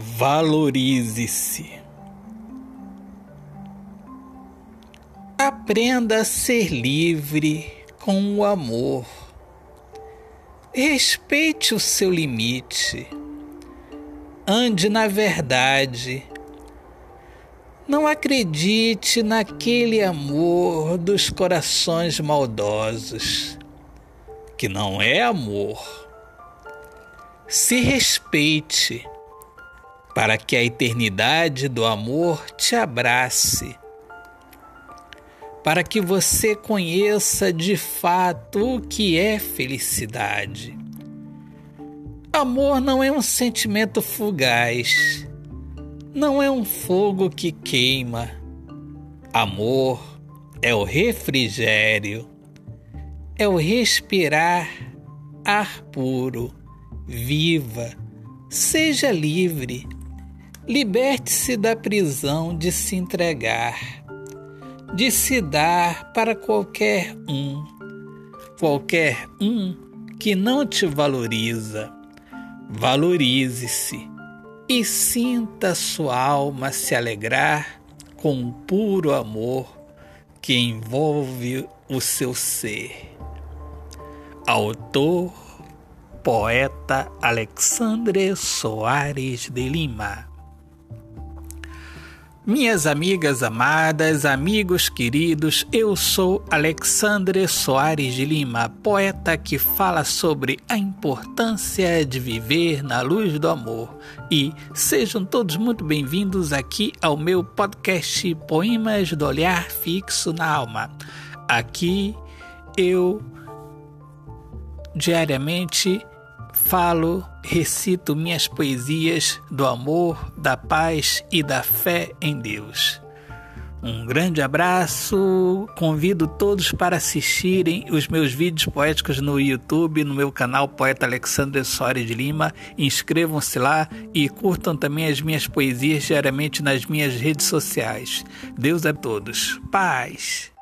Valorize-se. Aprenda a ser livre com o amor. Respeite o seu limite. Ande na verdade. Não acredite naquele amor dos corações maldosos, que não é amor. Se respeite para que a eternidade do amor te abrace, para que você conheça de fato o que é felicidade. Amor não é um sentimento fugaz, não é um fogo que queima. Amor é o refrigério, é o respirar ar puro, viva, seja livre Liberte-se da prisão de se entregar, de se dar para qualquer um, qualquer um que não te valoriza. Valorize-se e sinta sua alma se alegrar com o puro amor que envolve o seu ser. Autor, poeta Alexandre Soares de Lima minhas amigas amadas, amigos queridos, eu sou Alexandre Soares de Lima, poeta que fala sobre a importância de viver na luz do amor. E sejam todos muito bem-vindos aqui ao meu podcast Poemas do Olhar Fixo na Alma. Aqui eu diariamente falo, recito minhas poesias do amor, da paz e da fé em Deus. Um grande abraço, convido todos para assistirem os meus vídeos poéticos no YouTube, no meu canal Poeta Alexandre Soares de Lima. Inscrevam-se lá e curtam também as minhas poesias diariamente nas minhas redes sociais. Deus a todos. Paz!